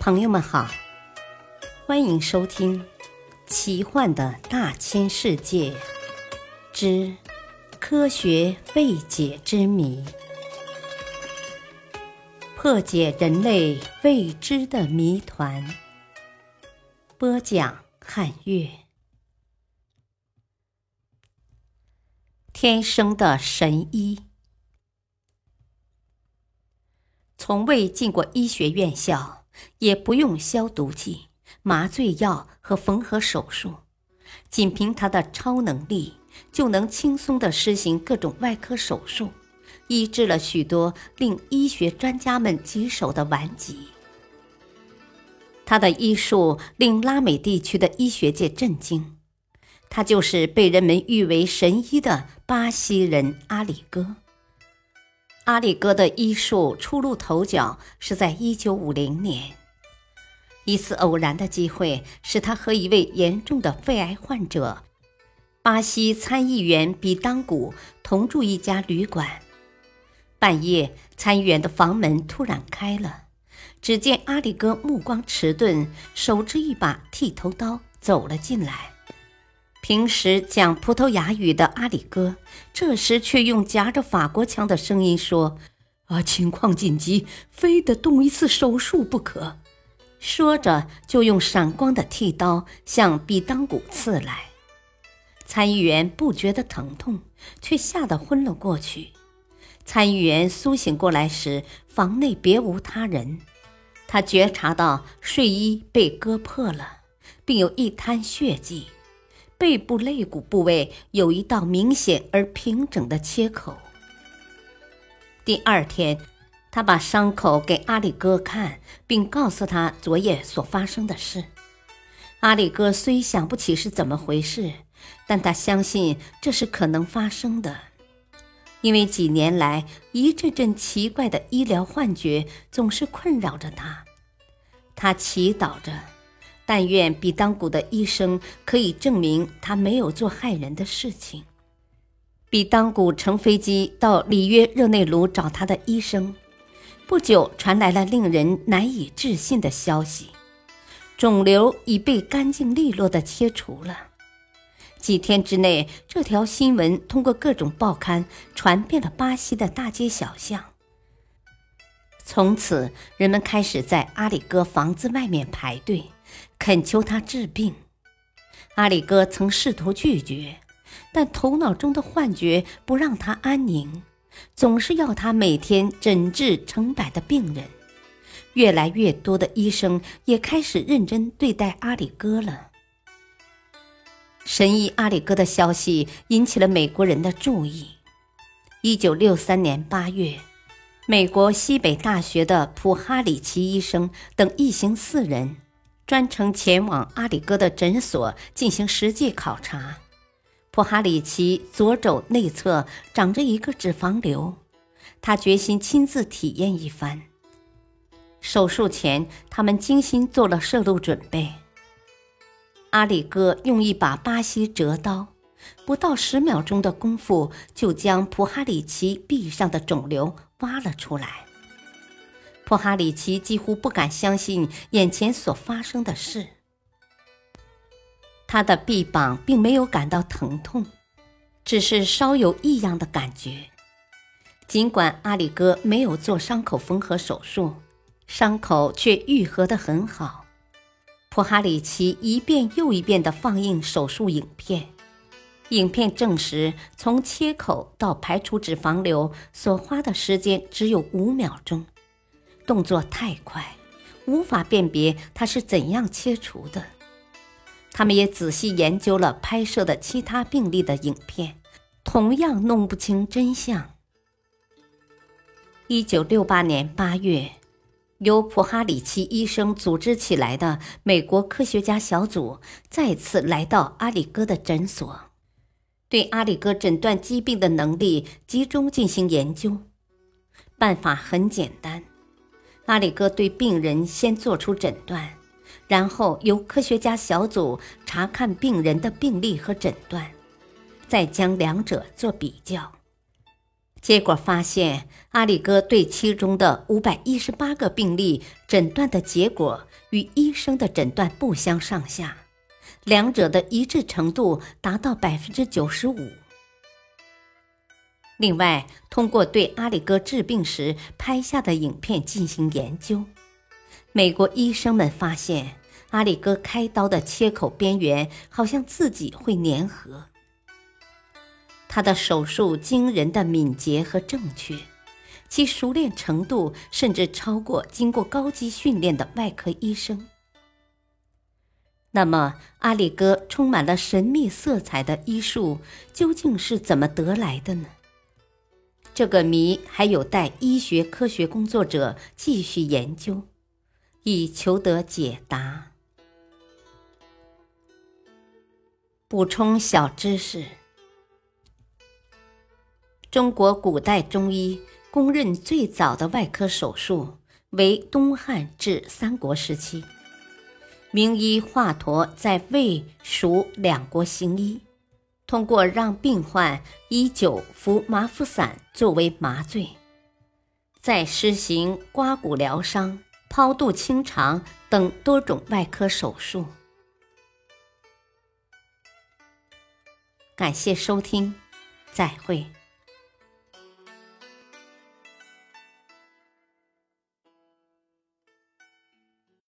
朋友们好，欢迎收听《奇幻的大千世界之科学未解之谜》，破解人类未知的谜团。播讲：汉月。天生的神医，从未进过医学院校。也不用消毒剂、麻醉药和缝合手术，仅凭他的超能力，就能轻松地施行各种外科手术，医治了许多令医学专家们棘手的顽疾。他的医术令拉美地区的医学界震惊，他就是被人们誉为神医的巴西人阿里戈。阿里戈的医术初露头角是在一九五零年，一次偶然的机会使他和一位严重的肺癌患者巴西参议员比当古同住一家旅馆。半夜，参议员的房门突然开了，只见阿里戈目光迟钝，手持一把剃头刀走了进来。平时讲葡萄牙语的阿里哥，这时却用夹着法国腔的声音说：“啊，情况紧急，非得动一次手术不可。”说着，就用闪光的剃刀向比当古刺来。参议员不觉得疼痛，却吓得昏了过去。参议员苏醒过来时，房内别无他人。他觉察到睡衣被割破了，并有一滩血迹。背部肋骨部位有一道明显而平整的切口。第二天，他把伤口给阿里哥看，并告诉他昨夜所发生的事。阿里哥虽想不起是怎么回事，但他相信这是可能发生的，因为几年来一阵阵奇怪的医疗幻觉总是困扰着他。他祈祷着。但愿比当古的医生可以证明他没有做害人的事情。比当古乘飞机到里约热内卢找他的医生，不久传来了令人难以置信的消息：肿瘤已被干净利落地切除了。几天之内，这条新闻通过各种报刊传遍了巴西的大街小巷。从此，人们开始在阿里哥房子外面排队。恳求他治病，阿里哥曾试图拒绝，但头脑中的幻觉不让他安宁，总是要他每天诊治成百的病人。越来越多的医生也开始认真对待阿里哥了。神医阿里哥的消息引起了美国人的注意。一九六三年八月，美国西北大学的普哈里奇医生等一行四人。专程前往阿里哥的诊所进行实际考察。普哈里奇左肘内侧长着一个脂肪瘤，他决心亲自体验一番。手术前，他们精心做了摄入准备。阿里哥用一把巴西折刀，不到十秒钟的功夫，就将普哈里奇臂上的肿瘤挖了出来。普哈里奇几乎不敢相信眼前所发生的事。他的臂膀并没有感到疼痛，只是稍有异样的感觉。尽管阿里哥没有做伤口缝合手术，伤口却愈合得很好。普哈里奇一遍又一遍地放映手术影片，影片证实，从切口到排除脂肪瘤所花的时间只有五秒钟。动作太快，无法辨别他是怎样切除的。他们也仔细研究了拍摄的其他病例的影片，同样弄不清真相。一九六八年八月，由普哈里奇医生组织起来的美国科学家小组再次来到阿里哥的诊所，对阿里哥诊断疾病的能力集中进行研究。办法很简单。阿里哥对病人先做出诊断，然后由科学家小组查看病人的病历和诊断，再将两者做比较。结果发现，阿里哥对其中的五百一十八个病例诊断的结果与医生的诊断不相上下，两者的一致程度达到百分之九十五。另外，通过对阿里哥治病时拍下的影片进行研究，美国医生们发现阿里哥开刀的切口边缘好像自己会粘合。他的手术惊人的敏捷和正确，其熟练程度甚至超过经过高级训练的外科医生。那么，阿里哥充满了神秘色彩的医术究竟是怎么得来的呢？这个谜还有待医学科学工作者继续研究，以求得解答。补充小知识：中国古代中医公认最早的外科手术为东汉至三国时期，名医华佗在魏、蜀两国行医。通过让病患依酒服麻沸散作为麻醉，再施行刮骨疗伤、剖肚清肠等多种外科手术。感谢收听，再会。